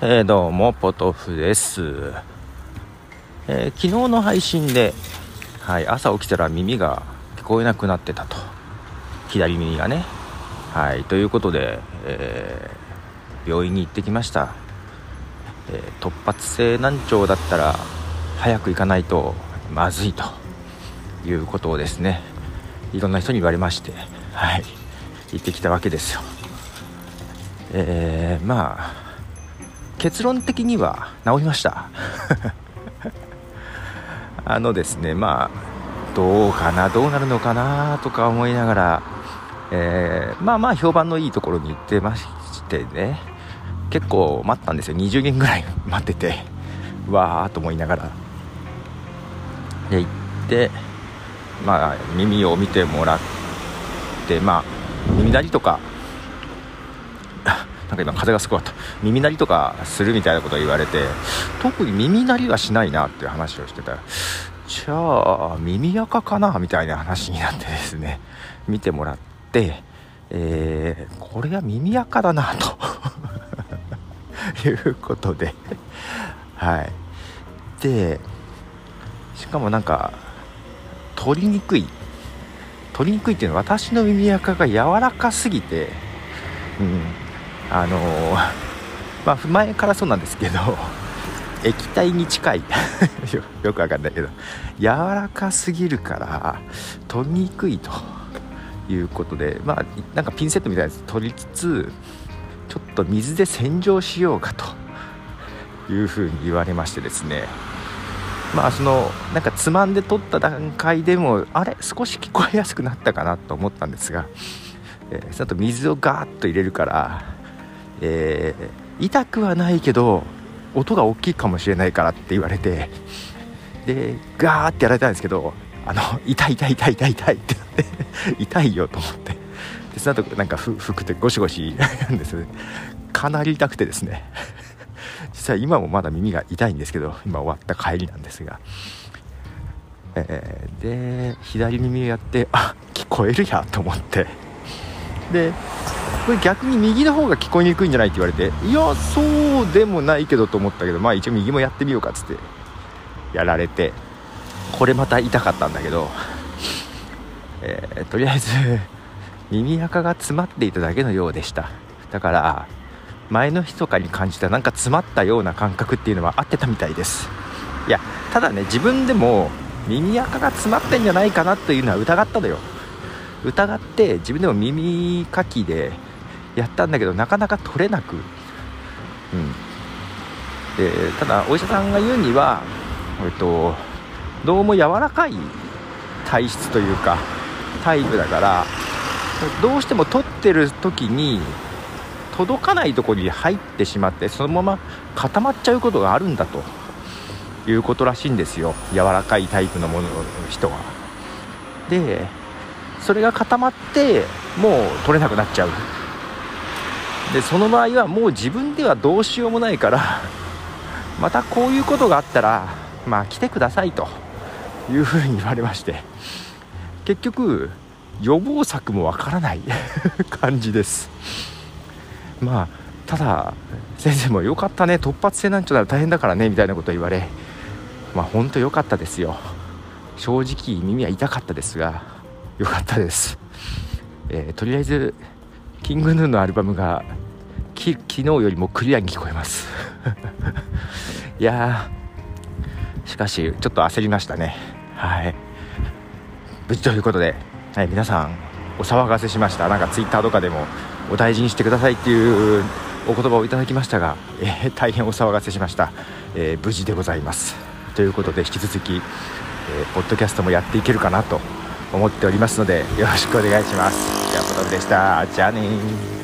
えー、どうもポトフです、えー、昨日の配信で、はい、朝起きたら耳が聞こえなくなってたと。左耳がね。はいということで、えー、病院に行ってきました、え突発性難聴だったら早く行かないとまずいと。いうことをですね。いろんな人に言われましてはい行ってきたわけですよ。え、まあ結論的には治りました。あのですねまあどうかなどうなるのかなとか思いながら、えー、まあまあ評判のいいところに行ってましてね結構待ったんですよ。20人ぐらい 待っててわーと思いながら。で行ってまあ耳を見てもらってまあ耳鳴りとかなんか今風がすごかった。耳鳴りとかするみたいなことを言われて特に耳鳴りはしないなっていう話をしてた。じゃあ耳垢かなみたいな話になってですね 見てもらってえー、これは耳垢だなと。いうことで。はい。でしかもなんか取りにくい。取りにくいっていうのは私の耳垢が柔らかすぎてうん。あのー、まあ前からそうなんですけど液体に近い。よくわかんないけど柔らかすぎるから取りにくいということでまあなんかピンセットみたいなやつ取りつつちょっと水で洗浄しようかというふうに言われましてですね。まあそのなんかつまんで取った段階でもあれ？少し聞こえやすくなったかなと思ったんですが、えー、その後水をガーッと入れるからえー、痛くはないけど音が大きいかもしれないからって言われてでガーってやられたんですけどあの痛い痛い痛い痛い痛いってなって 痛いよと思って。でその後なんか服ってゴシゴシな んですかなり痛くてですね。実は今もまだ耳が痛いんですけど今終わった帰りなんですが、えー、で左耳をやってあ聞こえるやと思って。でこれ逆に右の方が聞こえにくいんじゃないって言われていやそうでもないけどと思ったけどまあ一応右もやってみようかっつってやられてこれまた痛かったんだけど、えー、とりあえず 耳垢が詰まっていただけのようでした。だから前の日とかに感じたなんか詰まったような感覚っていうのは合ってたみたいです。いやただね自分でも耳垢が詰まってんじゃないかなというのは疑ったのよ。疑って自分でも耳かきでやったんだけどなかなか取れなく、うん、でただお医者さんが言うには、えっと、どうも柔らかい体質というかタイプだからどうしても取ってる時に届かないとこに入ってしまってそのまま固まっちゃうことがあるんだと。いうことらしいんですよ。柔らかいタイプのものの人は。でそれが固まってもう取れなくなっちゃう。でその場合はもう自分ではどうしようもないから またこういうことがあったらまあ来てくださいというふうに言われまして結局予防策もわからない 感じです。まあただ先生も良かったね突発性難聴なら大変だからねみたいなことを言われまあ本当良かったですよ。正直耳は痛かったですが良かったです、えー、とりあえずキングヌーのアルバムが昨日よりもクリアに聞こえます。いやしかしちょっと焦りましたね。はい。無事ということで、はい、皆さんお騒がせしました。なんかツイッターとかでもお大事にしてくださいっていうお言葉をいただきましたが、えー、大変お騒がせしました、えー、無事でございます。ということで引き続き、えー、ポッドキャストもやっていけるかなと思っておりますのでよろしくお願いしますじゃあポトでしたじゃあね